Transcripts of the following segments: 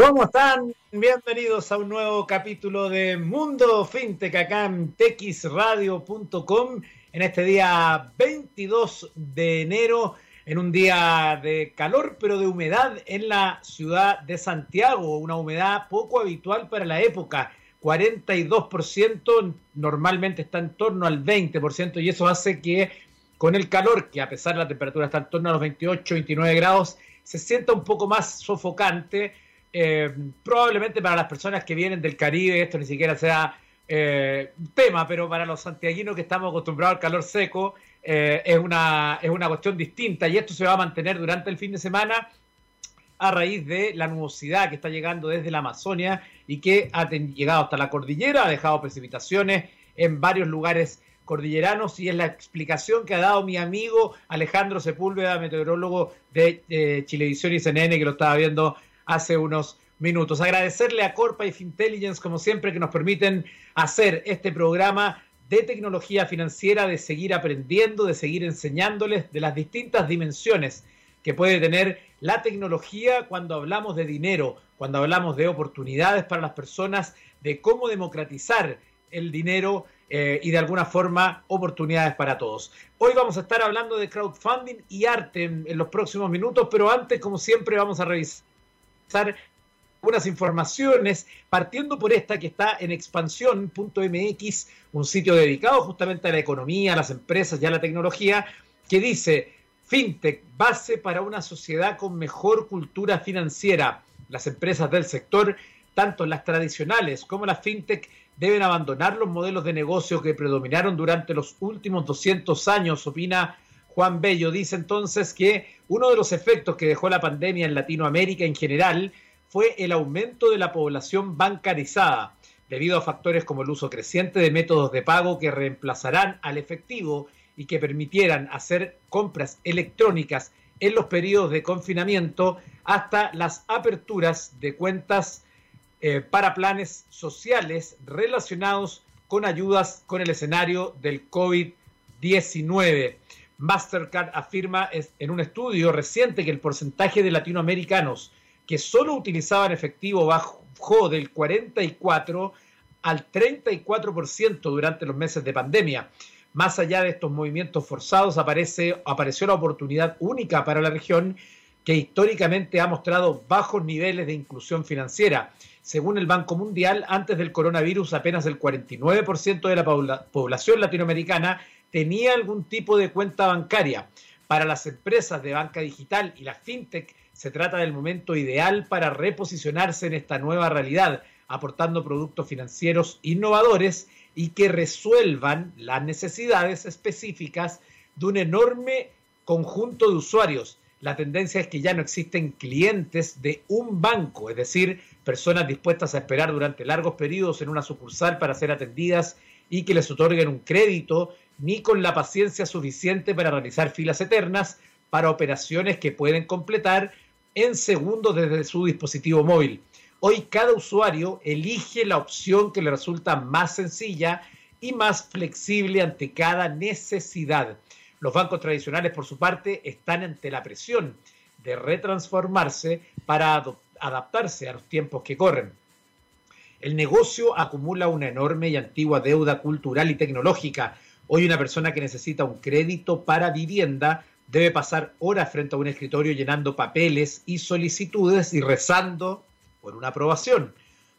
¿Cómo están? Bienvenidos a un nuevo capítulo de Mundo FinTech acá en texradio.com en este día 22 de enero, en un día de calor pero de humedad en la ciudad de Santiago, una humedad poco habitual para la época. 42%, normalmente está en torno al 20% y eso hace que con el calor, que a pesar de la temperatura está en torno a los 28, 29 grados, se sienta un poco más sofocante eh, probablemente para las personas que vienen del Caribe esto ni siquiera sea eh, tema, pero para los santiaguinos que estamos acostumbrados al calor seco eh, es, una, es una cuestión distinta y esto se va a mantener durante el fin de semana a raíz de la nubosidad que está llegando desde la Amazonia y que ha llegado hasta la cordillera, ha dejado precipitaciones en varios lugares cordilleranos y es la explicación que ha dado mi amigo Alejandro Sepúlveda, meteorólogo de Chilevisión y CNN, que lo estaba viendo hace unos minutos. Agradecerle a Corpa y Fintelligence, como siempre, que nos permiten hacer este programa de tecnología financiera, de seguir aprendiendo, de seguir enseñándoles de las distintas dimensiones que puede tener la tecnología cuando hablamos de dinero, cuando hablamos de oportunidades para las personas, de cómo democratizar el dinero eh, y de alguna forma oportunidades para todos. Hoy vamos a estar hablando de crowdfunding y arte en los próximos minutos, pero antes, como siempre, vamos a revisar unas informaciones, partiendo por esta que está en expansión.mx, un sitio dedicado justamente a la economía, a las empresas y a la tecnología, que dice, FinTech, base para una sociedad con mejor cultura financiera. Las empresas del sector, tanto las tradicionales como las FinTech, deben abandonar los modelos de negocio que predominaron durante los últimos 200 años, opina Juan Bello dice entonces que uno de los efectos que dejó la pandemia en Latinoamérica en general fue el aumento de la población bancarizada, debido a factores como el uso creciente de métodos de pago que reemplazarán al efectivo y que permitieran hacer compras electrónicas en los periodos de confinamiento hasta las aperturas de cuentas eh, para planes sociales relacionados con ayudas con el escenario del COVID-19. Mastercard afirma en un estudio reciente que el porcentaje de latinoamericanos que solo utilizaban efectivo bajó del 44 al 34% durante los meses de pandemia. Más allá de estos movimientos forzados, aparece, apareció la oportunidad única para la región que históricamente ha mostrado bajos niveles de inclusión financiera. Según el Banco Mundial, antes del coronavirus apenas el 49% de la población latinoamericana tenía algún tipo de cuenta bancaria. Para las empresas de banca digital y las fintech se trata del momento ideal para reposicionarse en esta nueva realidad, aportando productos financieros innovadores y que resuelvan las necesidades específicas de un enorme conjunto de usuarios. La tendencia es que ya no existen clientes de un banco, es decir, personas dispuestas a esperar durante largos periodos en una sucursal para ser atendidas y que les otorguen un crédito ni con la paciencia suficiente para realizar filas eternas para operaciones que pueden completar en segundos desde su dispositivo móvil. Hoy cada usuario elige la opción que le resulta más sencilla y más flexible ante cada necesidad. Los bancos tradicionales, por su parte, están ante la presión de retransformarse para adaptarse a los tiempos que corren. El negocio acumula una enorme y antigua deuda cultural y tecnológica, Hoy una persona que necesita un crédito para vivienda debe pasar horas frente a un escritorio llenando papeles y solicitudes y rezando por una aprobación.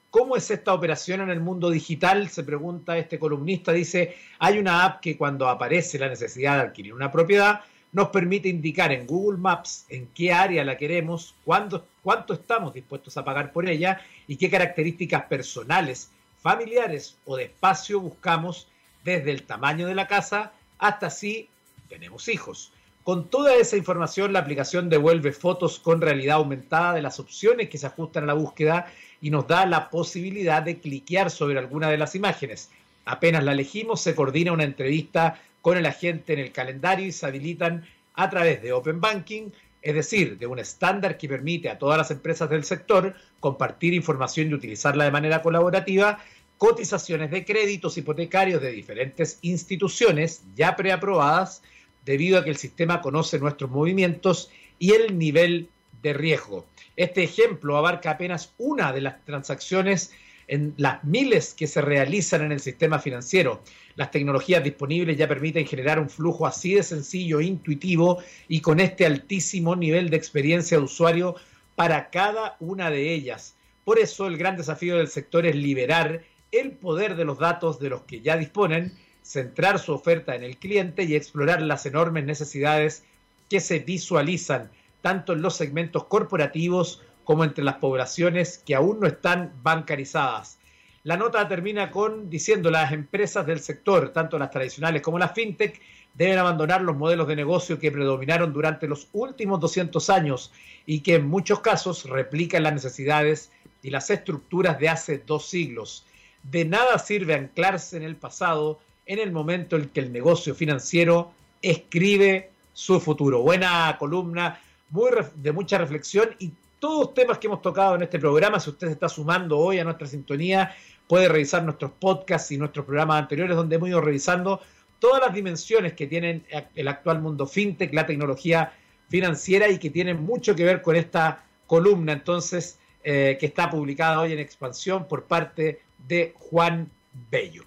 ¿Cómo es esta operación en el mundo digital? Se pregunta este columnista. Dice, hay una app que cuando aparece la necesidad de adquirir una propiedad, nos permite indicar en Google Maps en qué área la queremos, cuánto estamos dispuestos a pagar por ella y qué características personales, familiares o de espacio buscamos desde el tamaño de la casa hasta si tenemos hijos. Con toda esa información, la aplicación devuelve fotos con realidad aumentada de las opciones que se ajustan a la búsqueda y nos da la posibilidad de cliquear sobre alguna de las imágenes. Apenas la elegimos, se coordina una entrevista con el agente en el calendario y se habilitan a través de Open Banking, es decir, de un estándar que permite a todas las empresas del sector compartir información y utilizarla de manera colaborativa, cotizaciones de créditos hipotecarios de diferentes instituciones ya preaprobadas debido a que el sistema conoce nuestros movimientos y el nivel de riesgo. Este ejemplo abarca apenas una de las transacciones en las miles que se realizan en el sistema financiero. Las tecnologías disponibles ya permiten generar un flujo así de sencillo e intuitivo y con este altísimo nivel de experiencia de usuario para cada una de ellas. Por eso el gran desafío del sector es liberar el poder de los datos de los que ya disponen, centrar su oferta en el cliente y explorar las enormes necesidades que se visualizan tanto en los segmentos corporativos como entre las poblaciones que aún no están bancarizadas. La nota termina con diciendo las empresas del sector, tanto las tradicionales como las fintech, deben abandonar los modelos de negocio que predominaron durante los últimos 200 años y que en muchos casos replican las necesidades y las estructuras de hace dos siglos. De nada sirve anclarse en el pasado en el momento en que el negocio financiero escribe su futuro. Buena columna, muy de mucha reflexión y todos los temas que hemos tocado en este programa. Si usted se está sumando hoy a nuestra sintonía, puede revisar nuestros podcasts y nuestros programas anteriores donde hemos ido revisando todas las dimensiones que tienen el actual mundo fintech, la tecnología financiera y que tienen mucho que ver con esta columna. Entonces, eh, que está publicada hoy en Expansión por parte de Juan Bello.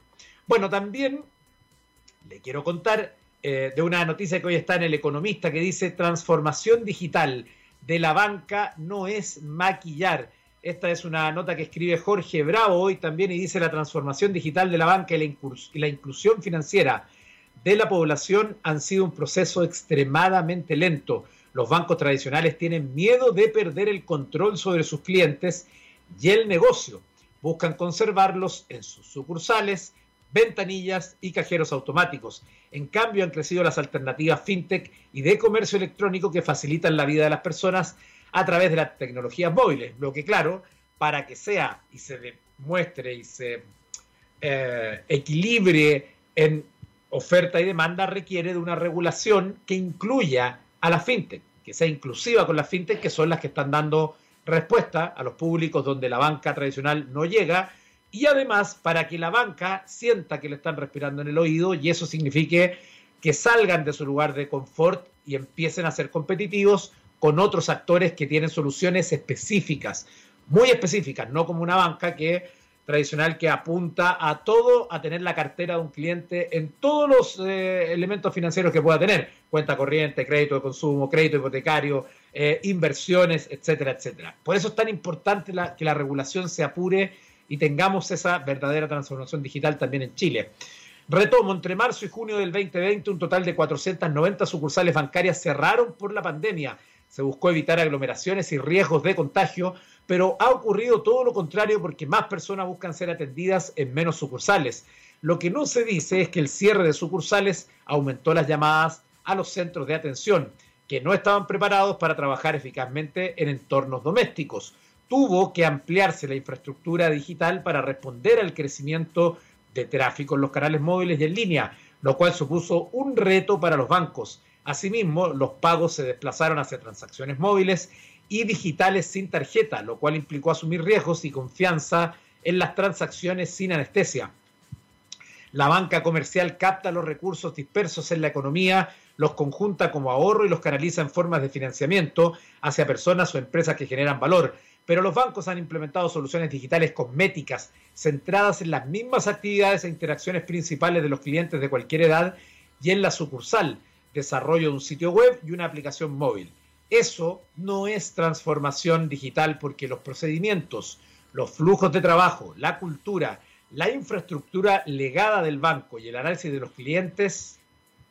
Bueno, también le quiero contar eh, de una noticia que hoy está en El Economista que dice transformación digital de la banca no es maquillar. Esta es una nota que escribe Jorge Bravo hoy también y dice la transformación digital de la banca y la, y la inclusión financiera de la población han sido un proceso extremadamente lento los bancos tradicionales tienen miedo de perder el control sobre sus clientes y el negocio. Buscan conservarlos en sus sucursales, ventanillas y cajeros automáticos. En cambio, han crecido las alternativas fintech y de comercio electrónico que facilitan la vida de las personas a través de las tecnologías móviles. Lo que, claro, para que sea y se demuestre y se eh, equilibre en oferta y demanda, requiere de una regulación que incluya a la fintech, que sea inclusiva con las fintech, que son las que están dando respuesta a los públicos donde la banca tradicional no llega, y además para que la banca sienta que le están respirando en el oído y eso signifique que salgan de su lugar de confort y empiecen a ser competitivos con otros actores que tienen soluciones específicas, muy específicas, no como una banca que tradicional que apunta a todo, a tener la cartera de un cliente en todos los eh, elementos financieros que pueda tener, cuenta corriente, crédito de consumo, crédito hipotecario, eh, inversiones, etcétera, etcétera. Por eso es tan importante que la regulación se apure y tengamos esa verdadera transformación digital también en Chile. Retomo, entre marzo y junio del 2020, un total de 490 sucursales bancarias cerraron por la pandemia. Se buscó evitar aglomeraciones y riesgos de contagio, pero ha ocurrido todo lo contrario porque más personas buscan ser atendidas en menos sucursales. Lo que no se dice es que el cierre de sucursales aumentó las llamadas a los centros de atención, que no estaban preparados para trabajar eficazmente en entornos domésticos. Tuvo que ampliarse la infraestructura digital para responder al crecimiento de tráfico en los canales móviles y en línea, lo cual supuso un reto para los bancos. Asimismo, los pagos se desplazaron hacia transacciones móviles y digitales sin tarjeta, lo cual implicó asumir riesgos y confianza en las transacciones sin anestesia. La banca comercial capta los recursos dispersos en la economía, los conjunta como ahorro y los canaliza en formas de financiamiento hacia personas o empresas que generan valor. Pero los bancos han implementado soluciones digitales cosméticas, centradas en las mismas actividades e interacciones principales de los clientes de cualquier edad y en la sucursal, desarrollo de un sitio web y una aplicación móvil. Eso no es transformación digital porque los procedimientos, los flujos de trabajo, la cultura, la infraestructura legada del banco y el análisis de los clientes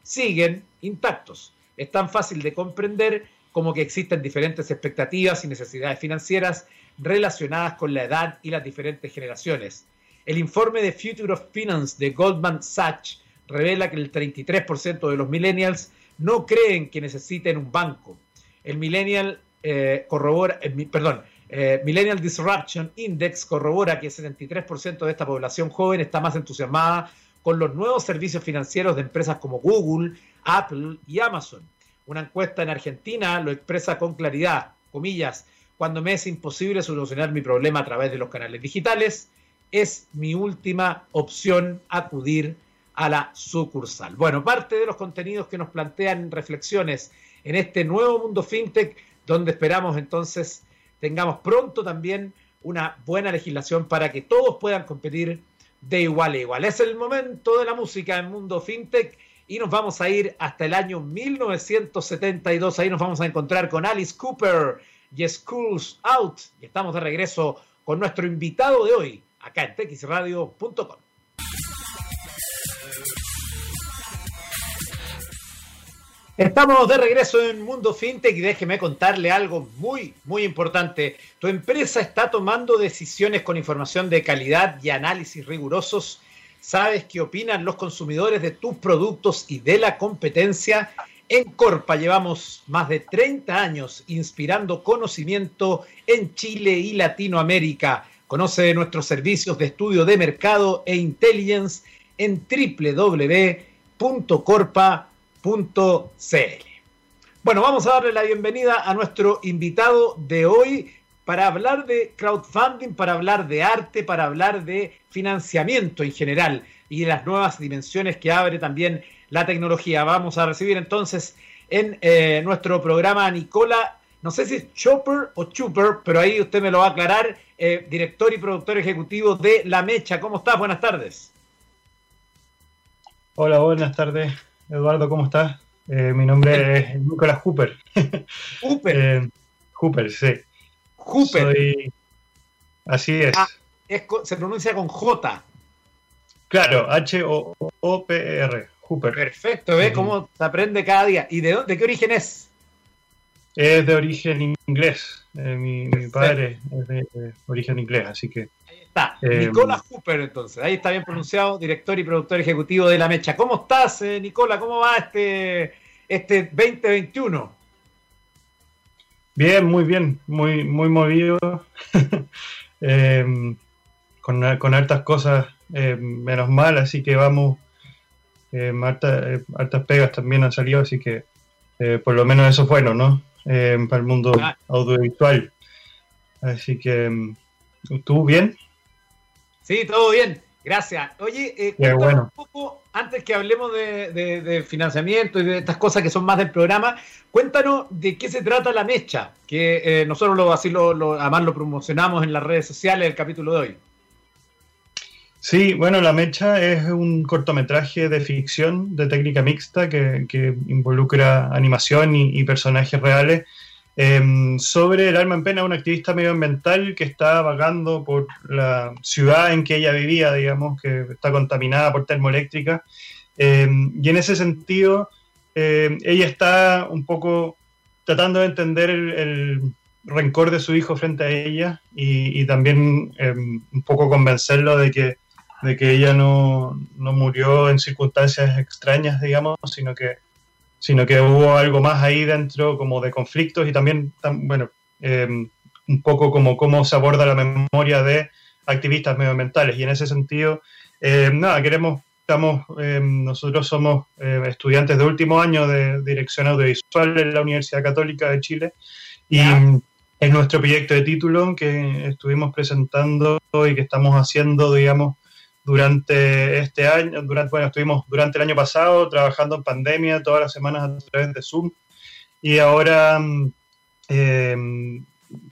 siguen intactos. Es tan fácil de comprender como que existen diferentes expectativas y necesidades financieras relacionadas con la edad y las diferentes generaciones. El informe de Future of Finance de Goldman Sachs revela que el 33% de los millennials no creen que necesiten un banco el Millennial eh, corrobora, eh, perdón, eh, Millennial Disruption Index corrobora que el 73% de esta población joven está más entusiasmada con los nuevos servicios financieros de empresas como Google, Apple y Amazon. Una encuesta en Argentina lo expresa con claridad, comillas, cuando me es imposible solucionar mi problema a través de los canales digitales, es mi última opción acudir a la sucursal. Bueno, parte de los contenidos que nos plantean reflexiones en este nuevo mundo fintech donde esperamos entonces tengamos pronto también una buena legislación para que todos puedan competir de igual a igual. Es el momento de la música en Mundo FinTech y nos vamos a ir hasta el año 1972. Ahí nos vamos a encontrar con Alice Cooper y Schools Out. Y estamos de regreso con nuestro invitado de hoy, acá en texradio.com. Estamos de regreso en Mundo FinTech y déjeme contarle algo muy, muy importante. Tu empresa está tomando decisiones con información de calidad y análisis rigurosos. ¿Sabes qué opinan los consumidores de tus productos y de la competencia? En Corpa llevamos más de 30 años inspirando conocimiento en Chile y Latinoamérica. Conoce nuestros servicios de estudio de mercado e intelligence en www.corpa.com Bueno, vamos a darle la bienvenida a nuestro invitado de hoy para hablar de crowdfunding, para hablar de arte, para hablar de financiamiento en general y de las nuevas dimensiones que abre también la tecnología. Vamos a recibir entonces en eh, nuestro programa a Nicola, no sé si es Chopper o Chuper, pero ahí usted me lo va a aclarar, eh, director y productor ejecutivo de La Mecha. ¿Cómo estás? Buenas tardes. Hola, buenas tardes. Eduardo, ¿cómo estás? Eh, mi nombre es Nicolás Hooper. Hooper. eh, Hooper, sí. Hooper. Soy... Así es. Ah, es. Se pronuncia con J. Claro, H-O-P-R. Hooper. Perfecto, ¿ves cómo se aprende cada día? ¿Y de, de qué origen es? Es de origen inglés. Eh, mi, mi, padre es de, de, origen inglés, así que. Está. Eh, Nicola Hooper, entonces. Ahí está bien pronunciado, director y productor ejecutivo de La Mecha. ¿Cómo estás, eh, Nicola? ¿Cómo va este, este 2021? Bien, muy bien. Muy, muy movido. Em, con, con, hartas cosas, menos mal, así que vamos. Harta, hartas pegas también han salido, así que eh, por lo menos eso es bueno, ¿no? Eh, para el mundo ah. audiovisual. Así que, ¿tú bien? Sí, todo bien, gracias. Oye, eh, bueno. un poco, antes que hablemos de, de, de, financiamiento y de estas cosas que son más del programa, cuéntanos de qué se trata la mecha, que eh, nosotros lo, así lo, lo, además lo promocionamos en las redes sociales el capítulo de hoy. Sí, bueno, La Mecha es un cortometraje de ficción de técnica mixta que, que involucra animación y, y personajes reales eh, sobre el alma en pena, una activista medioambiental que está vagando por la ciudad en que ella vivía, digamos, que está contaminada por termoeléctrica. Eh, y en ese sentido, eh, ella está un poco tratando de entender el, el rencor de su hijo frente a ella y, y también un poco convencerlo de que de que ella no, no, murió en circunstancias extrañas, digamos, sino que, sino que hubo algo más ahí dentro como de conflictos y también, bueno, eh, un poco como cómo se aborda la memoria de activistas medioambientales. Y en ese sentido, eh, nada, queremos, estamos, eh, nosotros somos estudiantes de último año de dirección audiovisual en la Universidad Católica de Chile y yeah. es nuestro proyecto de título que estuvimos presentando y que estamos haciendo, digamos, durante este año, durante, bueno, estuvimos durante el año pasado trabajando en pandemia todas las semanas a través de Zoom y ahora eh,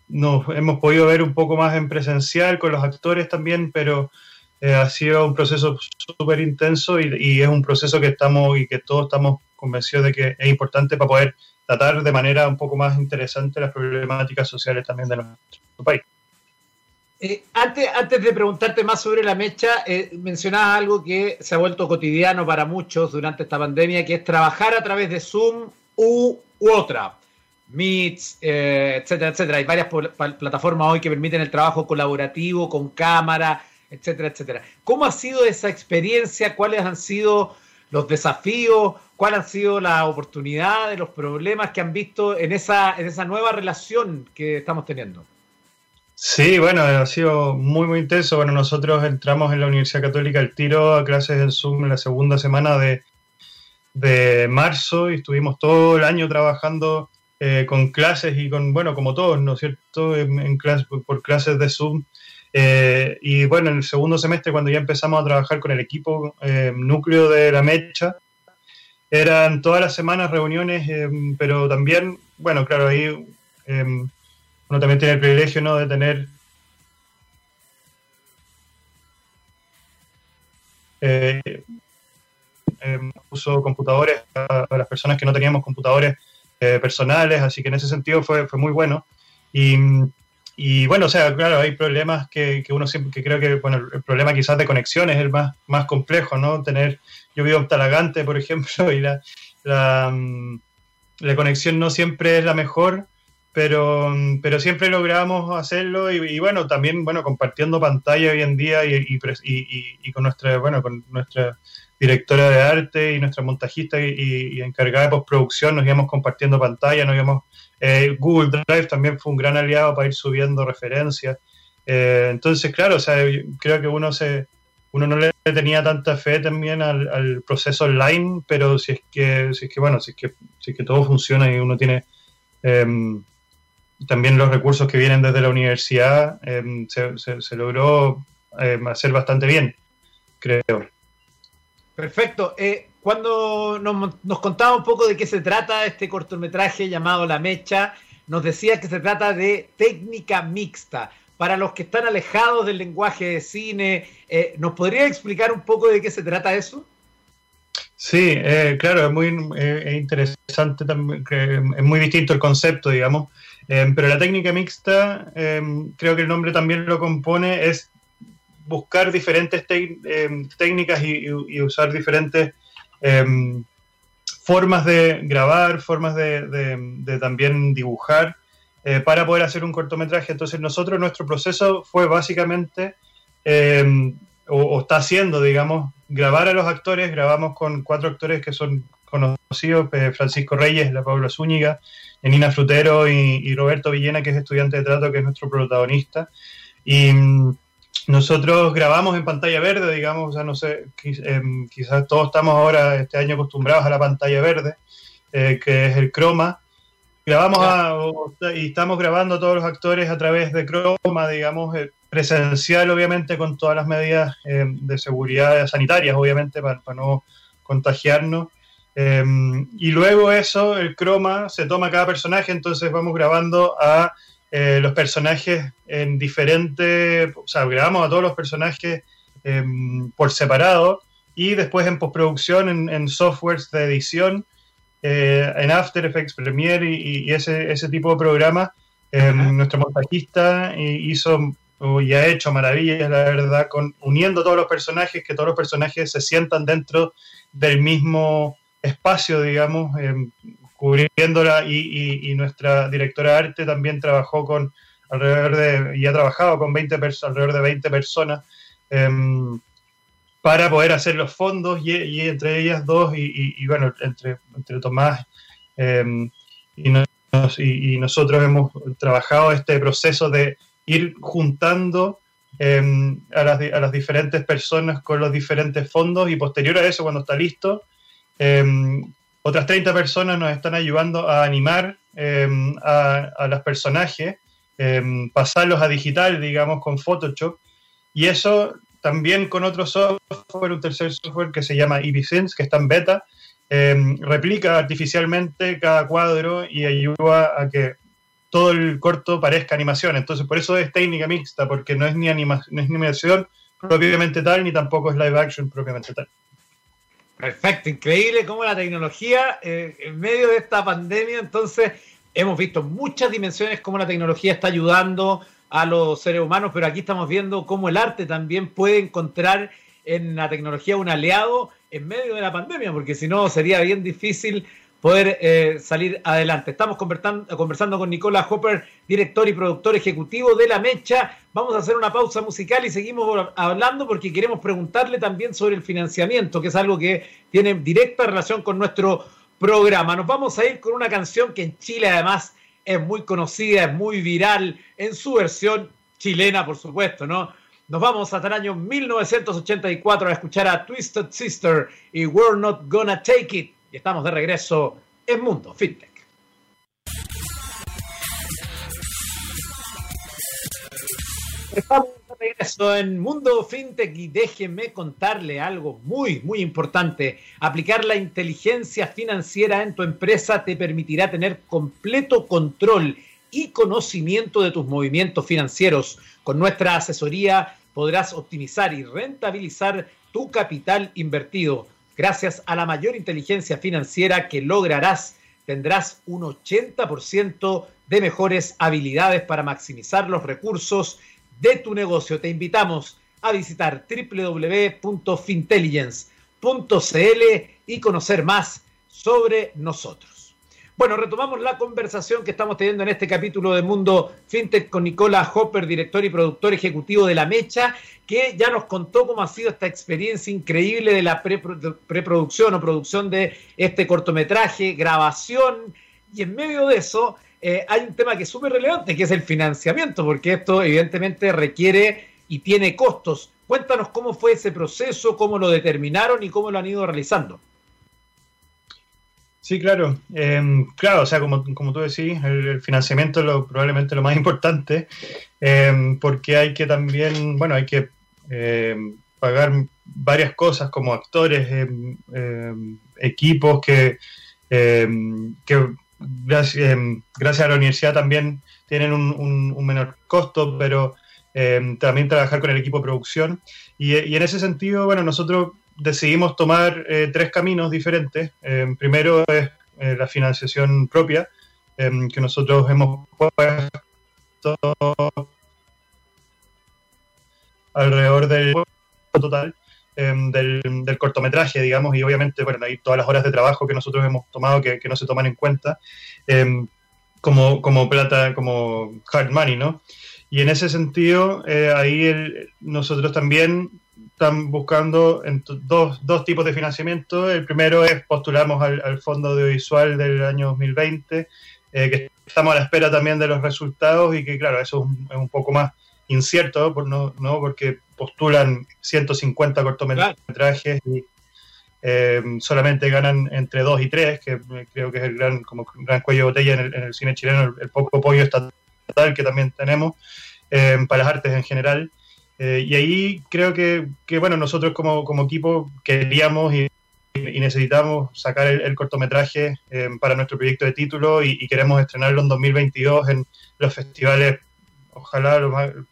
nos hemos podido ver un poco más en presencial con los actores también, pero eh, ha sido un proceso súper intenso y, es un proceso que estamos y que todos estamos convencidos de que es importante para poder tratar de manera un poco más interesante las problemáticas sociales también de nuestro país. Eh, antes, antes de preguntarte más sobre la mecha, eh, mencionabas algo que se ha vuelto cotidiano para muchos durante esta pandemia, que es trabajar a través de Zoom u, u otra. Meets, eh, etcétera, etcétera. Hay varias plataformas hoy que permiten el trabajo colaborativo con cámara, etcétera, etcétera. ¿Cómo ha sido esa experiencia? ¿Cuáles han sido los desafíos? ¿Cuáles han sido las oportunidades, los problemas que han visto en esa, en esa nueva relación que estamos teniendo? Sí, bueno, ha sido muy, muy intenso. Bueno, nosotros entramos en la Universidad Católica el tiro a clases en Zoom en la segunda semana de, de marzo y estuvimos todo el año trabajando eh, con clases y con, bueno, como todos, ¿no es cierto?, en, por clases de Zoom. Eh, y bueno, en el segundo semestre, cuando ya empezamos a trabajar con el equipo eh, núcleo de la mecha, eran todas las semanas reuniones, pero también, bueno, claro, ahí Em, uno también tiene el privilegio ¿no? de tener eh, em, uso computadores a, las personas que no teníamos computadores eh, personales, así que en ese sentido fue, fue muy bueno. Y, y, bueno, o sea, claro, hay problemas que, que, uno siempre, que creo que, bueno, el problema quizás de conexión es el más, más complejo, ¿no? Tener, yo vivo en Talagante, por ejemplo, y la, la, mm, la conexión no siempre es la mejor, pero, pero siempre logramos hacerlo y, bueno, también, bueno, compartiendo pantalla hoy en día y, y, con nuestra, bueno, con nuestra directora de arte y nuestra montajista y, encargada de postproducción, nos íbamos compartiendo pantalla, nos íbamos, eh, Google Drive también fue un gran aliado para ir subiendo referencias. Eh, entonces, claro, o sea, creo que uno se, uno no le tenía tanta fe también al, proceso online, pero si es que, si es que bueno, si es que, si es que todo funciona y uno tiene em, también los recursos que vienen desde la universidad, em, se, logró em, hacer bastante bien, creo. Perfecto. Eh, cuando nos, nos, contaba un poco de qué se trata este cortometraje llamado La Mecha, nos decía que se trata de técnica mixta. Para los que están alejados del lenguaje de cine, eh, ¿nos podría explicar un poco de qué se trata eso? Sí, eh, claro, es muy interesante también, es muy distinto el concepto, digamos. Em, pero la técnica mixta, em, creo que el nombre también lo compone, es buscar diferentes em, técnicas y, usar diferentes formas de grabar, formas de, también dibujar eh, para poder hacer un cortometraje. Entonces nosotros, nuestro proceso fue básicamente, o, está haciendo, digamos, grabar a los actores, grabamos con cuatro actores que son conocidos, eh, Francisco Reyes, la Paula Zúñiga, Nina Frutero y, Roberto Villena, que es estudiante de trato, que es nuestro protagonista. Y mm, nosotros grabamos en pantalla verde, digamos, o sea, no sé, em, quizás todos estamos ahora este año acostumbrados a la pantalla verde, eh, que es el croma. Grabamos y estamos grabando todos los actores a través de croma, digamos, eh, presencial, obviamente, con todas las medidas em, de seguridad sanitarias, obviamente, para no contagiarnos. Em, y luego eso, el croma, se toma cada personaje, entonces vamos grabando a eh, los personajes en diferentes, o sea, grabamos a todos los personajes em, por separado y después en postproducción, en, softwares de edición, eh, en After Effects, Premiere y, ese, ese, tipo de programas, em, nuestro montajista hizo y ha hecho maravillas, la verdad, con uniendo todos los personajes, que todos los personajes se sientan dentro del mismo espacio, digamos, em, cubriéndola y, nuestra directora de arte también trabajó con alrededor de, y ha trabajado con 20 alrededor de 20 personas em, para poder hacer los fondos y, entre ellas dos y, bueno, entre, entre Tomás em, y, nosotros hemos trabajado este proceso de ir juntando a, las, a las diferentes personas con los diferentes fondos y posterior a eso, cuando está listo, Em, otras 30 personas nos están ayudando a animar em, a, los personajes, em, pasarlos a digital, digamos, con Photoshop. Y eso también con otro software, un tercer software que se llama EasySense, que está en beta, replica artificialmente cada cuadro y ayuda a que todo el corto parezca animación. Entonces, por eso es técnica mixta, porque no es ni, no es ni animación propiamente tal, ni tampoco es live action propiamente tal. Perfecto, increíble cómo la tecnología, eh, en medio de esta pandemia, entonces hemos visto muchas dimensiones cómo la tecnología está ayudando a los seres humanos, pero aquí estamos viendo cómo el arte también puede encontrar en la tecnología un aliado en medio de la pandemia, porque si no sería bien difícil poder eh, salir adelante. Estamos conversando con Nicola Hopper, director y productor ejecutivo de La Mecha. Vamos a hacer una pausa musical y seguimos hablando porque queremos preguntarle también sobre el financiamiento, que es algo que tiene directa relación con nuestro programa. Nos vamos a ir con una canción que en Chile además es muy conocida, es muy viral en su versión chilena, por supuesto, ¿no? Nos vamos hasta el año 1984 a escuchar a Twisted Sister y We're Not Gonna Take It y estamos de regreso en Mundo FinTech. Estamos de regreso en Mundo FinTech y déjenme contarle algo muy, muy importante. Aplicar la inteligencia financiera en tu empresa te permitirá tener completo control y conocimiento de tus movimientos financieros. Con nuestra asesoría podrás optimizar y rentabilizar tu capital invertido. Gracias a la mayor inteligencia financiera que lograrás, tendrás un 80% de mejores habilidades para maximizar los recursos de tu negocio. Te invitamos a visitar www.fintelligence.cl y conocer más sobre nosotros. Bueno, retomamos la conversación que estamos teniendo en este capítulo de Mundo FinTech con Nicola Hopper, director y productor ejecutivo de La Mecha, que ya nos contó cómo ha sido esta experiencia increíble de la preproducción o producción de este cortometraje, grabación, y en medio de eso eh, hay un tema que es súper relevante, que es el financiamiento, porque esto evidentemente requiere y tiene costos. Cuéntanos cómo fue ese proceso, cómo lo determinaron y cómo lo han ido realizando. Sí, claro. Em, claro, o sea, como, como tú decís, el, financiamiento es lo, probablemente lo más importante, em, porque hay que también, bueno, hay que em, pagar varias cosas como actores, equipos que, que gracias, gracias, a la universidad también tienen un, menor costo, pero también trabajar con el equipo producción. Y, y en ese sentido, bueno, nosotros decidimos tomar eh, tres caminos diferentes. Eh, primero es eh, la financiación propia, que nosotros hemos puesto alrededor del total del, cortometraje, digamos, y obviamente, bueno, hay todas las horas de trabajo que nosotros hemos tomado que, no se toman en cuenta como, como plata, como hard money, ¿no? Y en ese sentido, ahí nosotros también están buscando dos, dos, tipos de financiamiento. El primero es postulamos al, Fondo Audiovisual del año 2020, eh, que estamos a la espera también de los resultados y que, claro, eso es un, poco más incierto, por no, no, porque postulan 150 cortometrajes y eh, solamente ganan entre dos y tres, que creo que es el gran, como gran cuello de botella en el, cine chileno, el, poco apoyo estatal que también tenemos eh, para las artes en general. Eh, y ahí creo que, que, bueno, nosotros como, como equipo queríamos y, necesitamos sacar el, cortometraje eh, para nuestro proyecto de título y, queremos estrenarlo en 2022 en los festivales, ojalá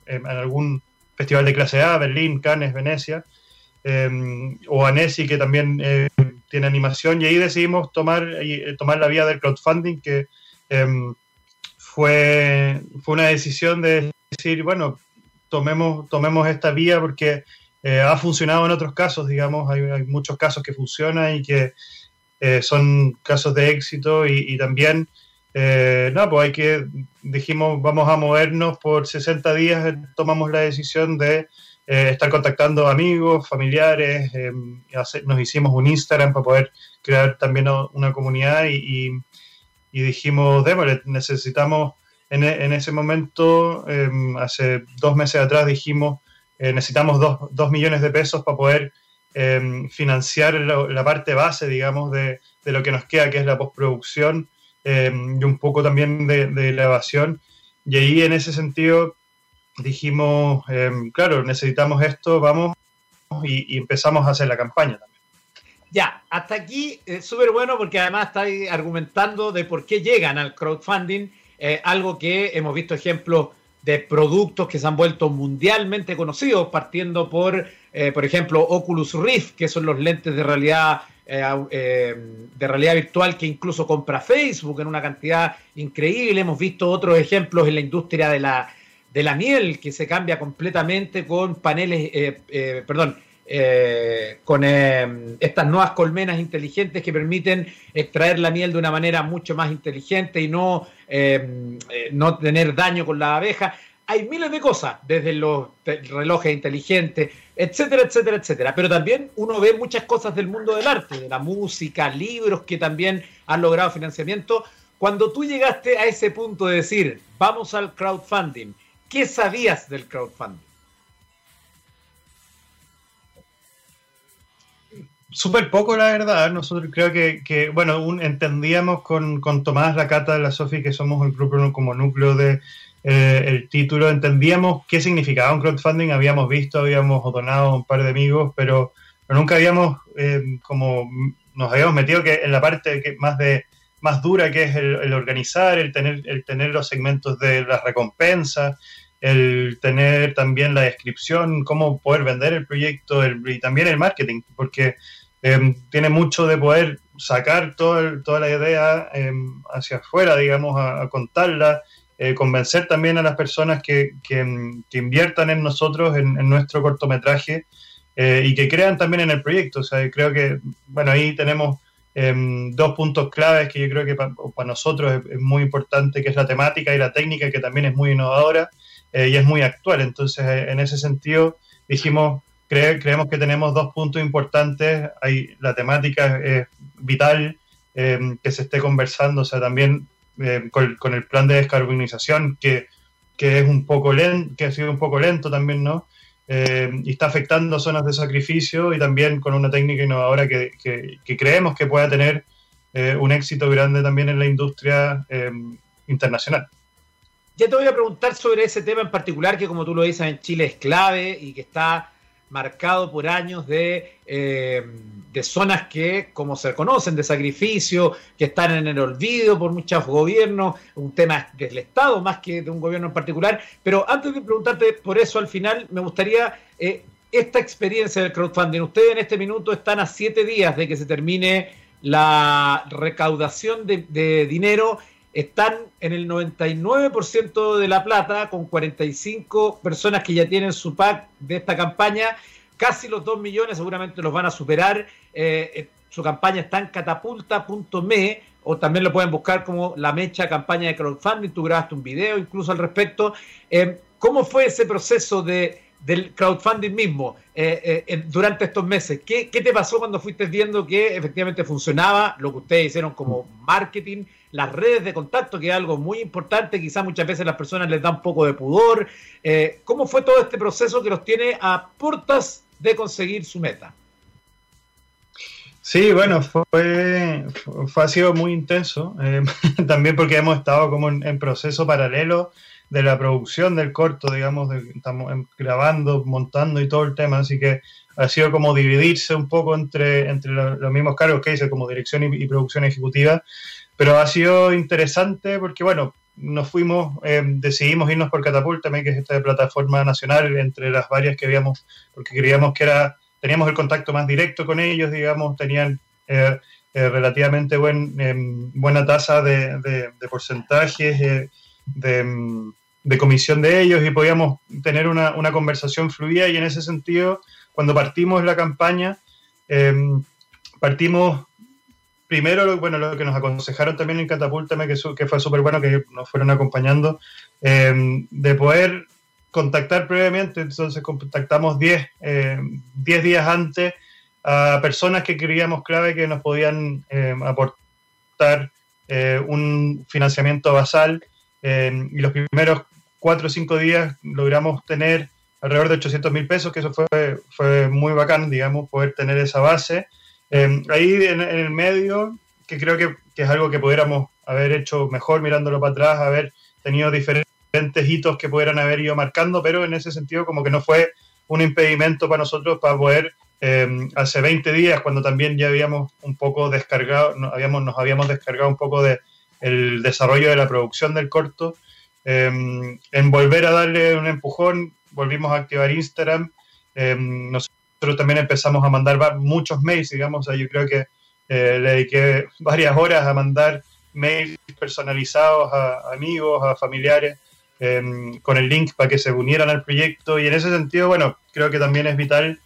en algún festival de clase A, Berlín, Cannes, Venecia, eh, o Annecy, que también tiene animación, y ahí decidimos tomar, tomar la vía del crowdfunding, que fue, fue una decisión de decir, bueno, tomemos, tomemos esta vía porque eh, ha funcionado en otros casos, digamos, hay, muchos casos que funcionan y que eh, son casos de éxito y, también, eh, no, pues hay que, dijimos, vamos a movernos por 60 días, tomamos la decisión de estar contactando amigos, familiares, nos hicimos un Instagram para poder crear también una comunidad y, y dijimos, démosle, necesitamos en, ese momento, em, hace dos meses atrás, dijimos, eh, necesitamos dos, millones de pesos para poder em, financiar la, parte base, digamos, de, lo que nos queda, que es la postproducción em, y un poco también de, de, la evasión. Y ahí, en ese sentido, dijimos, claro, necesitamos esto, vamos, y, empezamos a hacer la campaña también. Ya, hasta aquí es súper bueno porque además estáis argumentando de por qué llegan al crowdfunding eh, algo que hemos visto ejemplos de productos que se han vuelto mundialmente conocidos, partiendo por, eh, por ejemplo, Oculus Rift, que son los lentes de realidad, eh, de realidad virtual que incluso compra Facebook en una cantidad increíble. Hemos visto otros ejemplos en la industria de la, de la miel, que se cambia completamente con paneles, perdón, eh, con eh, estas nuevas colmenas inteligentes que permiten extraer la miel de una manera mucho más inteligente y no, eh, no tener daño con la abeja. Hay miles de cosas, desde los relojes inteligentes, etcétera, etcétera, etcétera. Pero también uno ve muchas cosas del mundo del arte, de la música, libros que también han logrado financiamiento. Cuando tú llegaste a ese punto de decir, vamos al crowdfunding, ¿qué sabías del crowdfunding? Súper poco, la verdad. Nosotros creo que, bueno, entendíamos con, con, Tomás, la Cata, la Sofi, que somos el grupo como núcleo de eh, el título, entendíamos qué significaba un crowdfunding, habíamos visto, habíamos donado un par de amigos, pero, nunca habíamos, eh, como, nos habíamos metido que en la parte que más de, más dura que es el, organizar, el tener, el tener los segmentos de las recompensas, el tener también la descripción, cómo poder vender el proyecto y también el marketing, porque em, tiene mucho de poder sacar todo toda la idea em, hacia afuera, digamos, a, contarla, eh, convencer también a las personas que, que, inviertan en nosotros, en, nuestro cortometraje, eh, y que crean también en el proyecto. O sea, creo que, bueno, ahí tenemos em, dos puntos claves que yo creo que para nosotros es, muy importante, que es la temática y la técnica, que también es muy innovadora eh, y es muy actual. Entonces, en ese sentido, dijimos, creemos que tenemos dos puntos importantes. Hay, la temática es vital em, que se esté conversando, o sea, también em, con, el plan de descarbonización, que, que, es un poco lento, que ha sido un poco lento también, ¿no? Em, y está afectando zonas de sacrificio y también con una técnica innovadora que, que, creemos que pueda tener eh, un éxito grande también en la industria internacional. Ya te voy a preguntar sobre ese tema en particular, que como tú lo dices en Chile es clave y que está marcado por años de, eh, de, zonas que, como se conocen, de sacrificio, que están en el olvido por muchos gobiernos, un tema del Estado más que de un gobierno en particular. Pero antes de preguntarte por eso al final, me gustaría eh, esta experiencia del crowdfunding. Ustedes en este minuto están a siete días de que se termine la recaudación de, de dinero están en el 99% de la plata, con 45 personas que ya tienen su pack de esta campaña. Casi los 2 millones seguramente los van a superar. Eh, eh, su campaña está en catapulta.me o también lo pueden buscar como la mecha campaña de crowdfunding. Tú grabaste un video incluso al respecto. Eh, ¿Cómo fue ese proceso de, del crowdfunding mismo durante estos meses? ¿Qué, ¿Qué te pasó cuando fuiste viendo que efectivamente funcionaba lo que ustedes hicieron como marketing? las redes de contacto, que es algo muy importante, quizás muchas veces las personas les da un poco de pudor. Eh, ¿Cómo fue todo este proceso que los tiene a puertas de conseguir su meta? Sí, bueno, fue, fue ha sido muy intenso, eh, también porque hemos estado como en, proceso paralelo de la producción del corto, digamos, estamos grabando, montando y todo el tema, así que ha sido como dividirse un poco entre, entre los, mismos cargos que hice como dirección y producción ejecutiva, pero ha sido interesante porque, bueno, nos fuimos, eh, decidimos irnos por Catapulta, que es esta plataforma nacional entre las varias que habíamos, porque creíamos que era, teníamos el contacto más directo con ellos, digamos, tenían eh, eh, relativamente buen, em, buena tasa de, de, porcentajes de, de, comisión de ellos y podíamos tener una, una, conversación fluida. Y en ese sentido, cuando partimos la campaña, em, partimos primero, bueno, lo que nos aconsejaron también en Catapultame, que, que fue súper bueno, que nos fueron acompañando, eh, de poder contactar previamente, entonces contactamos 10 eh, días antes a personas que creíamos clave que nos podían eh, aportar un financiamiento basal y los primeros 4 o 5 días logramos tener alrededor de 800 mil pesos, que eso fue, fue muy bacán, digamos, poder tener esa base. Em, ahí en, el medio, que creo que, que, es algo que pudiéramos haber hecho mejor mirándolo para atrás, haber tenido diferentes hitos que pudieran haber ido marcando, pero en ese sentido como que no fue un impedimento para nosotros para poder, em, hace 20 días, cuando también ya habíamos un poco descargado, habíamos, nos habíamos descargado un poco de el desarrollo de la producción del corto, em, en volver a darle un empujón, volvimos a activar Instagram, nos nosotros también empezamos a mandar muchos mails, digamos, yo creo que eh, le dediqué varias horas a mandar mails personalizados a, amigos, a familiares, em, con el link para que se unieran al proyecto. Y en ese sentido, bueno, creo que también es vital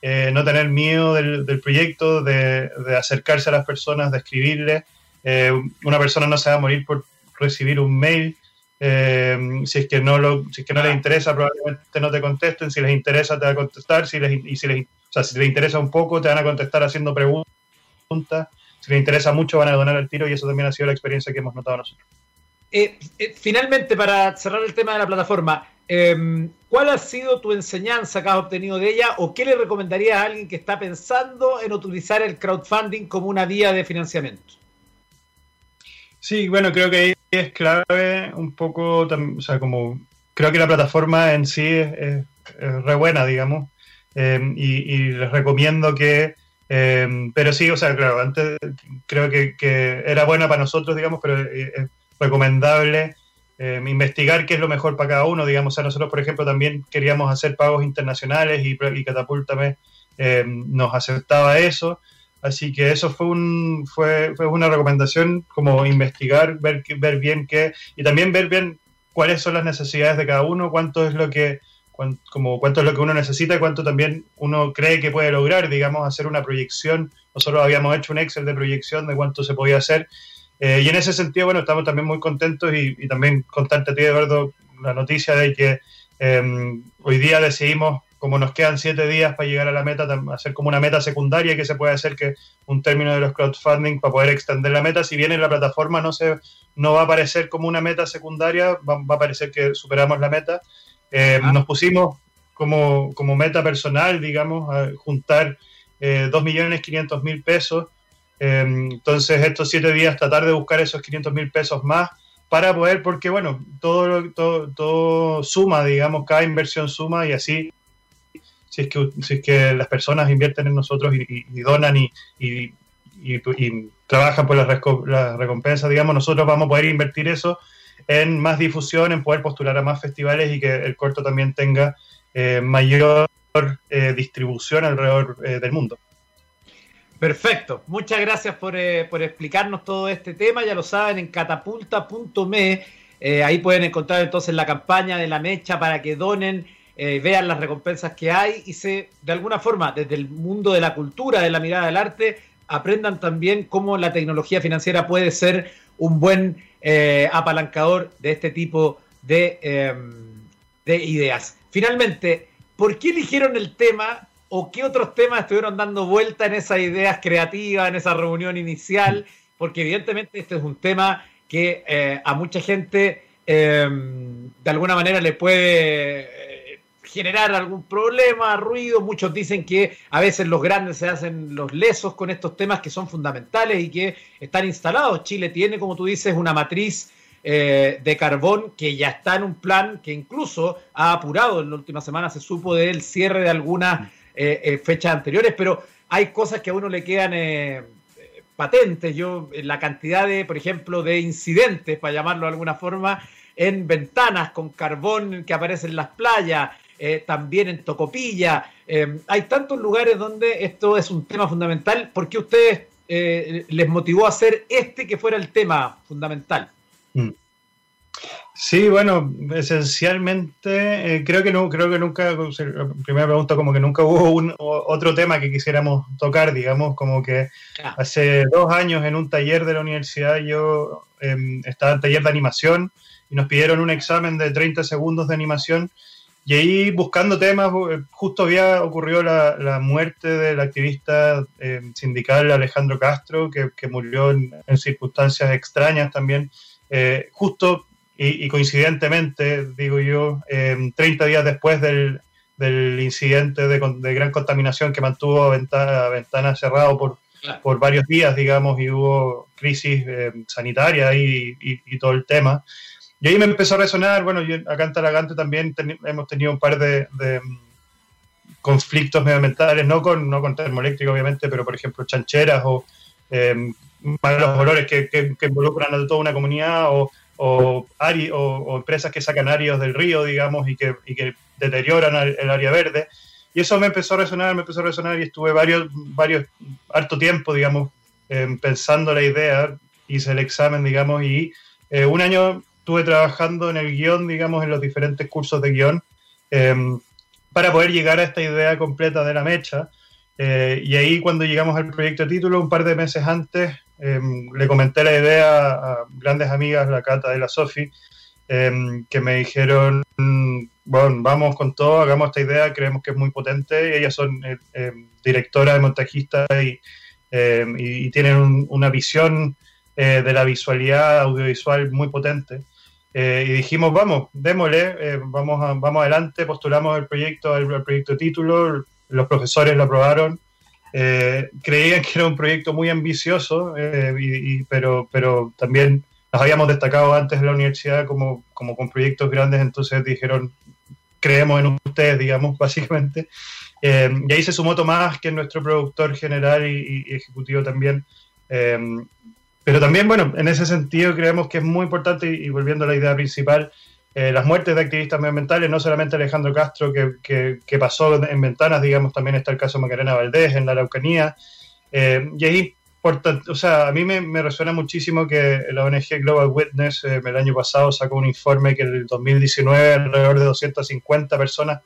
eh, no tener miedo del, proyecto, de, acercarse a las personas, de escribirles. Eh, una persona no se va a morir por recibir un mail, eh, si es que no lo, si es que no les interesa, probablemente no te contesten. Si les interesa, te va a contestar. Si les, y si les, o sea, si les interesa un poco, te van a contestar haciendo preguntas. Si les interesa mucho, van a donar el tiro y eso también ha sido la experiencia que hemos notado nosotros. Eh, eh, finalmente, para cerrar el tema de la plataforma, em, ¿cuál ha sido tu enseñanza que has obtenido de ella o qué le recomendarías a alguien que está pensando en utilizar el crowdfunding como una vía de financiamiento? Sí, bueno, creo que ahí es clave un poco, o sea, como creo que la plataforma en sí es, re buena, digamos, em, y, les recomiendo que Em, pero sí, o sea, claro, antes creo que, era buena para nosotros, digamos, pero es recomendable em, investigar qué es lo mejor para cada uno, digamos. O sea, nosotros, por ejemplo, también queríamos hacer pagos internacionales y, y Catapult em, nos aceptaba eso. Así que eso fue, un, fue, fue una recomendación como investigar, ver, ver bien qué, y también ver bien cuáles son las necesidades de cada uno, cuánto es lo que como cuánto es lo que uno necesita y cuánto también uno cree que puede lograr, digamos, hacer una proyección. Nosotros habíamos hecho un Excel de proyección de cuánto se podía hacer. Eh, y en ese sentido, bueno, estamos también muy contentos y, también contarte a ti, Eduardo, la noticia de que em, hoy día decidimos como nos quedan siete días para llegar a la meta, hacer como una meta secundaria que se puede hacer que un término de los crowdfunding para poder extender la meta. Si bien en la plataforma no, se, no va a aparecer como una meta secundaria, va, a parecer que superamos la meta. Eh, nos pusimos como, como, meta personal, digamos, a juntar eh, 2.500.000 pesos. Eh, entonces, estos siete días tratar de buscar esos 500.000 pesos más para poder, porque bueno, todo, todo, todo suma, digamos, cada inversión suma y así si es que, es que las personas invierten en nosotros y, donan y, y, trabajan por las la recompensas, digamos, nosotros vamos a poder invertir eso en más difusión, en poder postular a más festivales y que el corto también tenga eh, mayor eh, distribución alrededor eh, del mundo. Perfecto, muchas gracias por, por, explicarnos todo este tema, ya lo saben en catapulta.me, ahí pueden encontrar entonces la campaña de la mecha para que donen eh, vean las recompensas que hay y se, de alguna forma, desde el mundo de la cultura, de la mirada del arte, aprendan también cómo la tecnología financiera puede ser un buen eh, apalancador de este tipo de, em, de ideas. Finalmente, ¿por qué eligieron el tema o qué otros temas estuvieron dando vuelta en esas ideas creativas, en esa reunión inicial? Porque evidentemente este es un tema que eh, a mucha gente em, de alguna manera le puede generar algún problema, ruido. Muchos dicen que a veces los grandes se hacen los lesos con estos temas que son fundamentales y que están instalados. Chile tiene, como tú dices, una matriz eh, de carbón que ya está en un plan que incluso ha apurado. En la última semana se supo del cierre de algunas eh, eh, fechas anteriores, pero hay cosas que a uno le quedan patentes. Yo, la cantidad de, por ejemplo, de incidentes, para llamarlo de alguna forma, en ventanas con carbón que aparecen en las playas, eh, también en Tocopilla. Eh, hay tantos lugares donde esto es un tema fundamental. ¿Por qué ustedes eh, les motivó a hacer este que fuera el tema fundamental? Mm. Sí, bueno, esencialmente creo que no, creo que nunca, primera pregunta, como que nunca hubo un, otro tema que quisiéramos tocar, digamos, como que hace dos años en un taller de la universidad yo em, estaba en taller de animación y nos pidieron un examen de 30 segundos de animación y ahí buscando temas, eh, justo había ocurrido la, muerte del activista eh, sindical Alejandro Castro, que, murió en, circunstancias extrañas también, eh, justo y, coincidentemente, digo yo, 30 días después del, incidente de, gran contaminación que mantuvo a ventana, ventana cerrado por, por varios días, digamos, y hubo crisis sanitaria y, y todo el tema. Y ahí me empezó a resonar, bueno, yo acá en Talagante también hemos tenido un par de, mm, conflictos medioambientales, no con, no con termoeléctrico obviamente, pero por ejemplo chancheras o eh, malos olores que, que, involucran a toda una comunidad o, o, o, empresas que sacan áreas del río, digamos, y que, y que deterioran el, área verde. Y eso me empezó a resonar, me empezó a resonar y estuve varios, varios, harto tiempo, digamos, pensando la idea, hice el examen, digamos, y eh, un año estuve trabajando en el guion, digamos, en los diferentes cursos de guion, em, para poder llegar a esta idea completa de la mecha. Eh, y ahí cuando llegamos al proyecto de título, un par de meses antes, em, le comenté la idea a grandes amigas, la Cata y la Sofi, em, que me dijeron, bueno, vamos con todo, hagamos esta idea, creemos que es muy potente. Ellas son eh, directoras de montajistas y, y, tienen una visión eh, de la visualidad audiovisual muy potente. Eh, y dijimos, vamos, démosle, eh, vamos, vamos adelante, postulamos el proyecto, el, proyecto de título, los profesores lo aprobaron, eh, creían que era un proyecto muy ambicioso, pero, pero también nos habíamos destacado antes en la universidad como, como con proyectos grandes, entonces dijeron, creemos en ustedes, digamos, básicamente. Eh, y ahí se sumó Tomás, que es nuestro productor general y, ejecutivo también. Eh, pero también, bueno, en ese sentido creemos que es muy importante, y, volviendo a la idea principal, eh, las muertes de activistas medioambientales, no solamente Alejandro Castro, que, que, pasó en ventanas, digamos, también está el caso de Macarena Valdés en la Araucanía. y ahí o sea, a mí me, resuena muchísimo que la ONG Global Witness eh, el año pasado sacó un informe que en el 2019 alrededor de 250 personas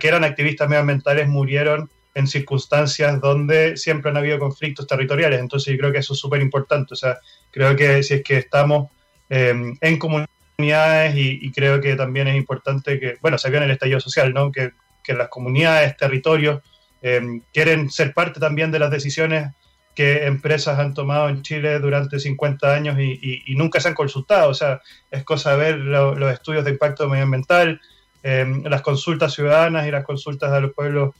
que eran activistas medioambientales murieron en circunstancias donde siempre han habido conflictos territoriales. Entonces yo creo que eso es súper importante. O sea, creo que si es que estamos eh, en comunidades y, creo que también es importante que, bueno, se vio el estallido social, ¿no? Que, que las comunidades, territorios, eh, quieren ser parte también de las decisiones que empresas han tomado en Chile durante 50 años y, nunca se han consultado. O sea, es cosa de ver los estudios de impacto medioambiental, em, las consultas ciudadanas y las consultas de los pueblos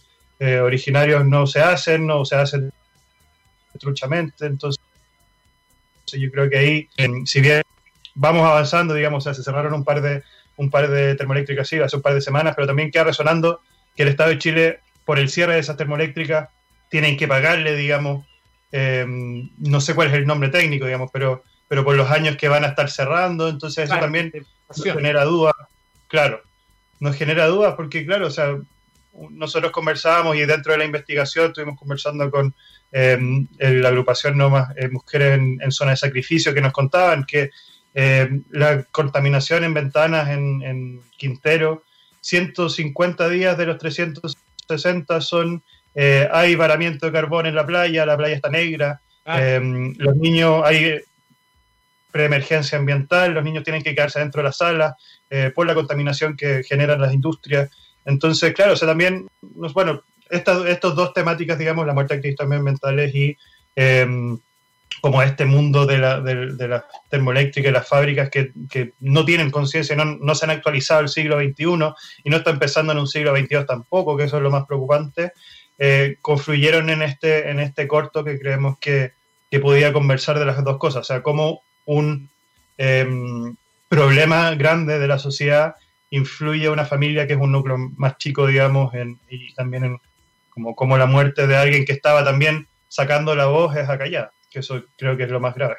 eh, originarios no se hacen, no se hacen truchamente. Entonces, yo creo que ahí, si bien vamos avanzando, digamos, se cerraron un par de un par de termoeléctricas sí, hace un par de semanas, pero también queda resonando que el Estado de Chile, por el cierre de esas termoeléctricas, tienen que pagarle, digamos, eh, no sé cuál es el nombre técnico, digamos, pero, pero por los años que van a estar cerrando, entonces eso también nos genera dudas, claro, nos genera dudas porque, claro, o sea, nosotros conversábamos y dentro de la investigación estuvimos conversando con eh, la agrupación No Más eh, Mujeres en, Zona de Sacrificio que nos contaban que la contaminación en ventanas en, en Quintero, 150 días de los 360 son eh, hay varamiento de carbón en la playa, la playa está negra, ah. em, los niños, hay preemergencia ambiental, los niños tienen que quedarse dentro de la sala eh, por la contaminación que generan las industrias. Entonces, claro, o sea, también, bueno, estas estos dos temáticas, digamos, la muerte de activistas ambientales y em, como este mundo de la, de, la termoeléctrica y las fábricas que, que no tienen conciencia, no, no, se han actualizado el siglo XXI y no está empezando en un siglo XXII tampoco, que eso es lo más preocupante eh, confluyeron en este, en este corto que creemos que, que, podía conversar de las dos cosas, o sea, cómo un em, problema grande de la sociedad influye a una familia que es un núcleo más chico, digamos, y también en, como, como la muerte de alguien que estaba también sacando la voz es acallada, que eso creo que es lo más grave.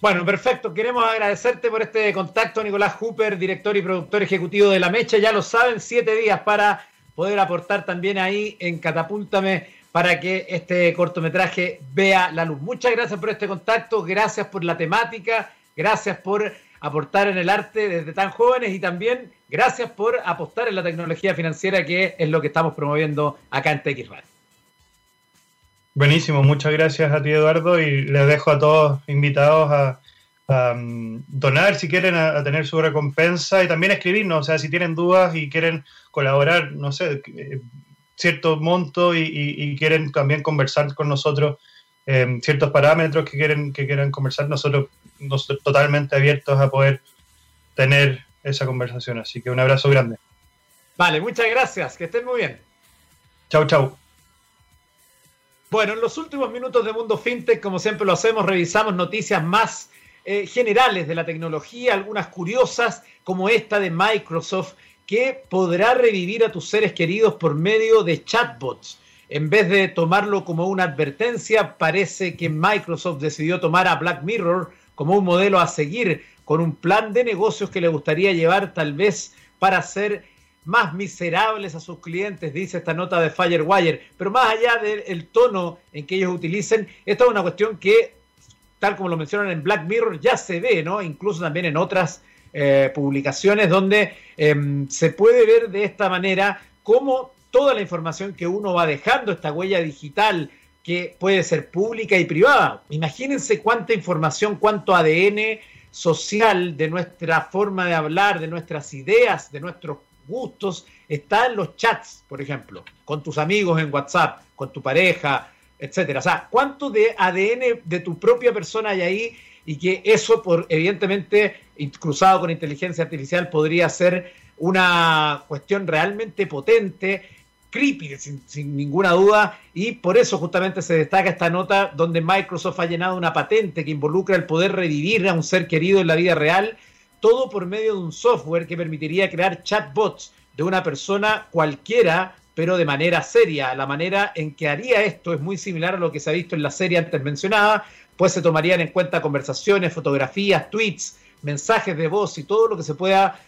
Bueno, perfecto. Queremos agradecerte por este contacto, Nicolás Hooper, director y productor ejecutivo de La Mecha. Ya lo saben, siete días para poder aportar también ahí en Catapúltame para que este cortometraje vea la luz. Muchas gracias por este contacto, gracias por la temática, gracias por aportar en el arte desde tan jóvenes y también gracias por apostar en la tecnología financiera que es lo que estamos promoviendo acá en TX. Buenísimo, muchas gracias a ti Eduardo y les dejo a todos invitados a, donar si quieren a, tener su recompensa y también escribirnos, o sea, si tienen dudas y quieren colaborar, no sé, eh, cierto monto y, quieren también conversar con nosotros eh, ciertos parámetros que quieren que quieran conversar, nosotros, nosotros totalmente abiertos a poder tener esa conversación. Así que un abrazo grande. Vale, muchas gracias, que estén muy bien. Chau, chau. Bueno, en los últimos minutos de Mundo FinTech, como siempre lo hacemos, revisamos noticias más eh, generales de la tecnología, algunas curiosas, como esta de Microsoft, que podrá revivir a tus seres queridos por medio de chatbots. En vez de tomarlo como una advertencia, parece que Microsoft decidió tomar a Black Mirror como un modelo a seguir, con un plan de negocios que le gustaría llevar tal vez para ser más miserables a sus clientes, dice esta nota de Firewire. Pero más allá del tono en que ellos utilicen, esta es una cuestión que tal como lo mencionan en Black Mirror, ya se ve, ¿no? Incluso también en otras eh, publicaciones donde em, se puede ver de esta manera cómo toda la información que uno va dejando, esta huella digital, que puede ser pública y privada. Imagínense cuánta información, cuánto ADN social de nuestra forma de hablar, de nuestras ideas, de nuestros gustos, está en los chats, por ejemplo, con tus amigos en WhatsApp, con tu pareja, etcétera. O sea, ¿cuánto de ADN de tu propia persona hay ahí? Y que eso, por evidentemente, cruzado con inteligencia artificial, podría ser una cuestión realmente potente, creepy, sin, ninguna duda, y por eso justamente se destaca esta nota donde Microsoft ha llenado una patente que involucra el poder revivir a un ser querido en la vida real todo por medio de un software que permitiría crear chatbots de una persona cualquiera, pero de manera seria. La manera en que haría esto es muy similar a lo que se ha visto en la serie antes mencionada, pues se tomarían en cuenta conversaciones, fotografías, tweets, mensajes de voz y todo lo que se pueda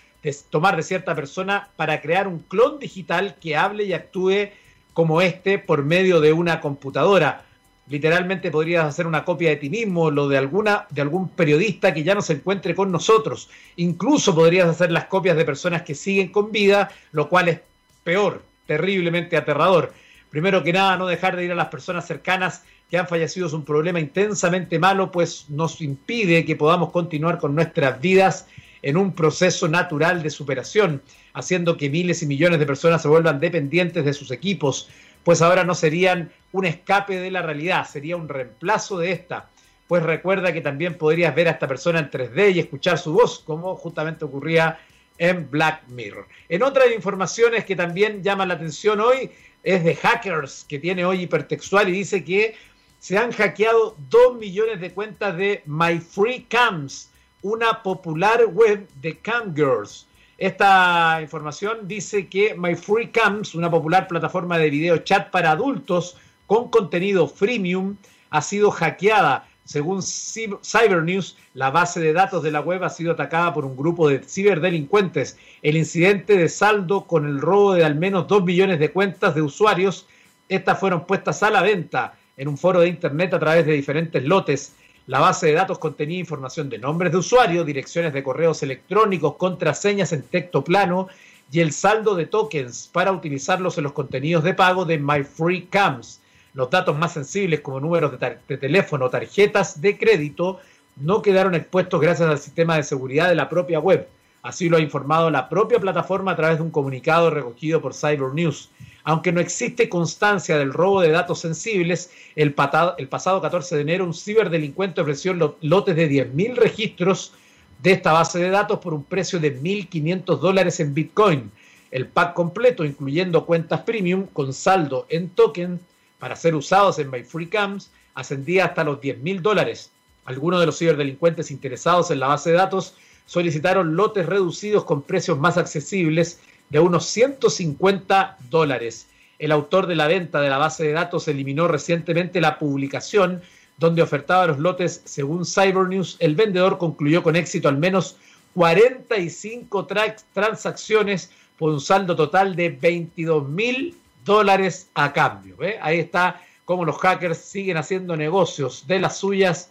tomar de cierta persona para crear un clon digital que hable y actúe como este por medio de una computadora. Literalmente podrías hacer una copia de ti mismo, lo de alguna de algún periodista que ya no se encuentre con nosotros. Incluso podrías hacer las copias de personas que siguen con vida, lo cual es peor, terriblemente aterrador. Primero que nada, no dejar de ir a las personas cercanas que han fallecido es un problema intensamente malo, pues nos impide que podamos continuar con nuestras vidas en un proceso natural de superación, haciendo que miles y millones de personas se vuelvan dependientes de sus equipos, pues ahora no serían un escape de la realidad, sería un reemplazo de esta. Pues recuerda que también podrías ver a esta persona en 3D y escuchar su voz, como justamente ocurría en Black Mirror. En otras informaciones que también llaman la atención hoy es de hackers, que tiene hoy hipertextual y dice que se han hackeado 2 millones de cuentas de My Free Cams, una popular web de cam girls. Esta información dice que My Free Cams, una popular plataforma de video chat para adultos con contenido freemium, ha sido hackeada. Según Cybernews, la base de datos de la web ha sido atacada por un grupo de ciberdelincuentes. El incidente de saldo con el robo de al menos 2 millones de cuentas de usuarios, estas fueron puestas a la venta en un foro de Internet a través de diferentes lotes. La base de datos contenía información de nombres de usuarios, direcciones de correos electrónicos, contraseñas en texto plano y el saldo de tokens para utilizarlos en los contenidos de pago de MyFreeCams. Los datos más sensibles como números de, de teléfono o tarjetas de crédito no quedaron expuestos gracias al sistema de seguridad de la propia web. Así lo ha informado la propia plataforma a través de un comunicado recogido por Cyber News. Aunque no existe constancia del robo de datos sensibles, el, pasado 14 de enero un ciberdelincuente ofreció lotes de 10.000 registros de esta base de datos por un precio de 1.500 dólares en Bitcoin. El pack completo, incluyendo cuentas premium con saldo en token para ser usados en MyFreeCams, ascendía hasta los 10.000 dólares. Algunos de los ciberdelincuentes interesados en la base de datos solicitaron lotes reducidos con precios más accesibles de unos 150 dólares. El autor de la venta de la base de datos eliminó recientemente la publicación donde ofertaba los lotes. Según Cybernews, el vendedor concluyó con éxito al menos 45 transacciones por un saldo total de 22 mil dólares a cambio. Ahí está cómo los hackers siguen haciendo negocios de las suyas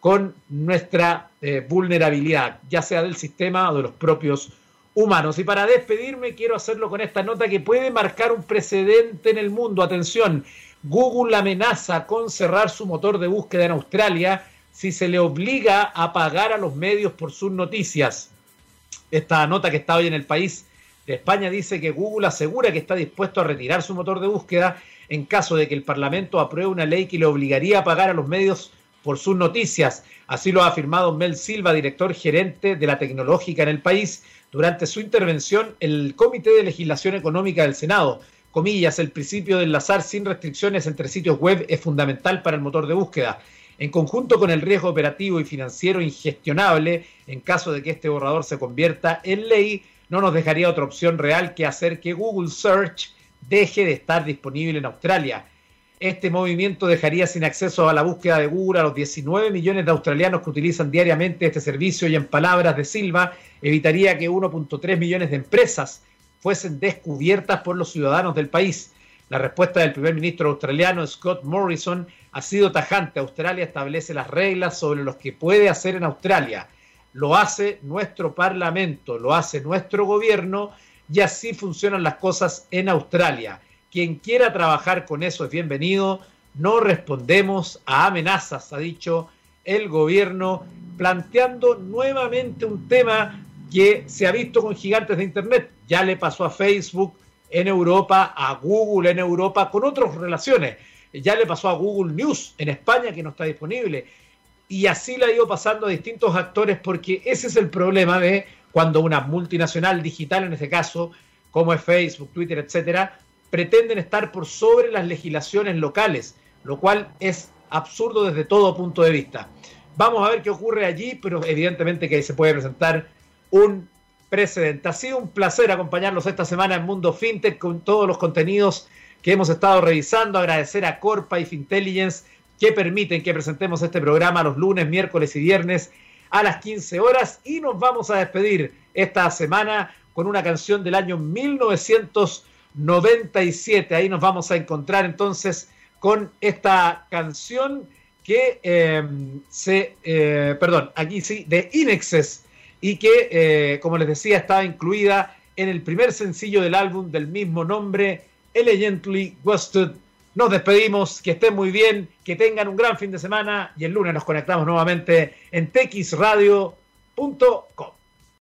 con nuestra eh, vulnerabilidad, ya sea del sistema o de los propios humanos. Y para despedirme quiero hacerlo con esta nota que puede marcar un precedente en el mundo. Atención, Google amenaza con cerrar su motor de búsqueda en Australia si se le obliga a pagar a los medios por sus noticias. Esta nota que está hoy en el país de España dice que Google asegura que está dispuesto a retirar su motor de búsqueda en caso de que el Parlamento apruebe una ley que le obligaría a pagar a los medios por sus noticias. Así lo ha afirmado Mel Silva, director gerente de la tecnológica en el país, durante su intervención el Comité de Legislación Económica del Senado. Comillas, el principio de enlazar sin restricciones entre sitios web es fundamental para el motor de búsqueda. En conjunto con el riesgo operativo y financiero ingestionable, en caso de que este borrador se convierta en ley, no nos dejaría otra opción real que hacer que Google Search deje de estar disponible en Australia. Este movimiento dejaría sin acceso a la búsqueda de Google a los 19 millones de australianos que utilizan diariamente este servicio y en palabras de Silva, evitaría que 1.3 millones de empresas fuesen descubiertas por los ciudadanos del país. La respuesta del primer ministro australiano Scott Morrison ha sido tajante. Australia establece las reglas sobre lo que puede hacer en Australia. Lo hace nuestro parlamento, lo hace nuestro gobierno y así funcionan las cosas en Australia. Quien quiera trabajar con eso es bienvenido. No respondemos a amenazas, ha dicho el gobierno, planteando nuevamente un tema que se ha visto con gigantes de Internet. Ya le pasó a Facebook en Europa, a Google en Europa, con otras relaciones. Ya le pasó a Google News en España, que no está disponible. Y así le ha ido pasando a distintos actores, porque ese es el problema de cuando una multinacional digital, en este caso, como es Facebook, Twitter, etcétera, pretenden estar por sobre las legislaciones locales, lo cual es absurdo desde todo punto de vista. Vamos a ver qué ocurre allí, pero evidentemente que se puede presentar un precedente. Ha sido un placer acompañarlos esta semana en Mundo FinTech con todos los contenidos que hemos estado revisando. Agradecer a Corpa y Fintelligence que permiten que presentemos este programa los lunes, miércoles y viernes a las 15 horas. Y nos vamos a despedir esta semana con una canción del año 1997. Ahí nos vamos a encontrar entonces con esta canción que eh, se, eh, perdón, aquí sí, de Inexes y que, eh, como les decía, estaba incluida en el primer sencillo del álbum del mismo nombre, Elegantly Ghosted. Nos despedimos, que estén muy bien, que tengan un gran fin de semana y el lunes nos conectamos nuevamente en texradio.com.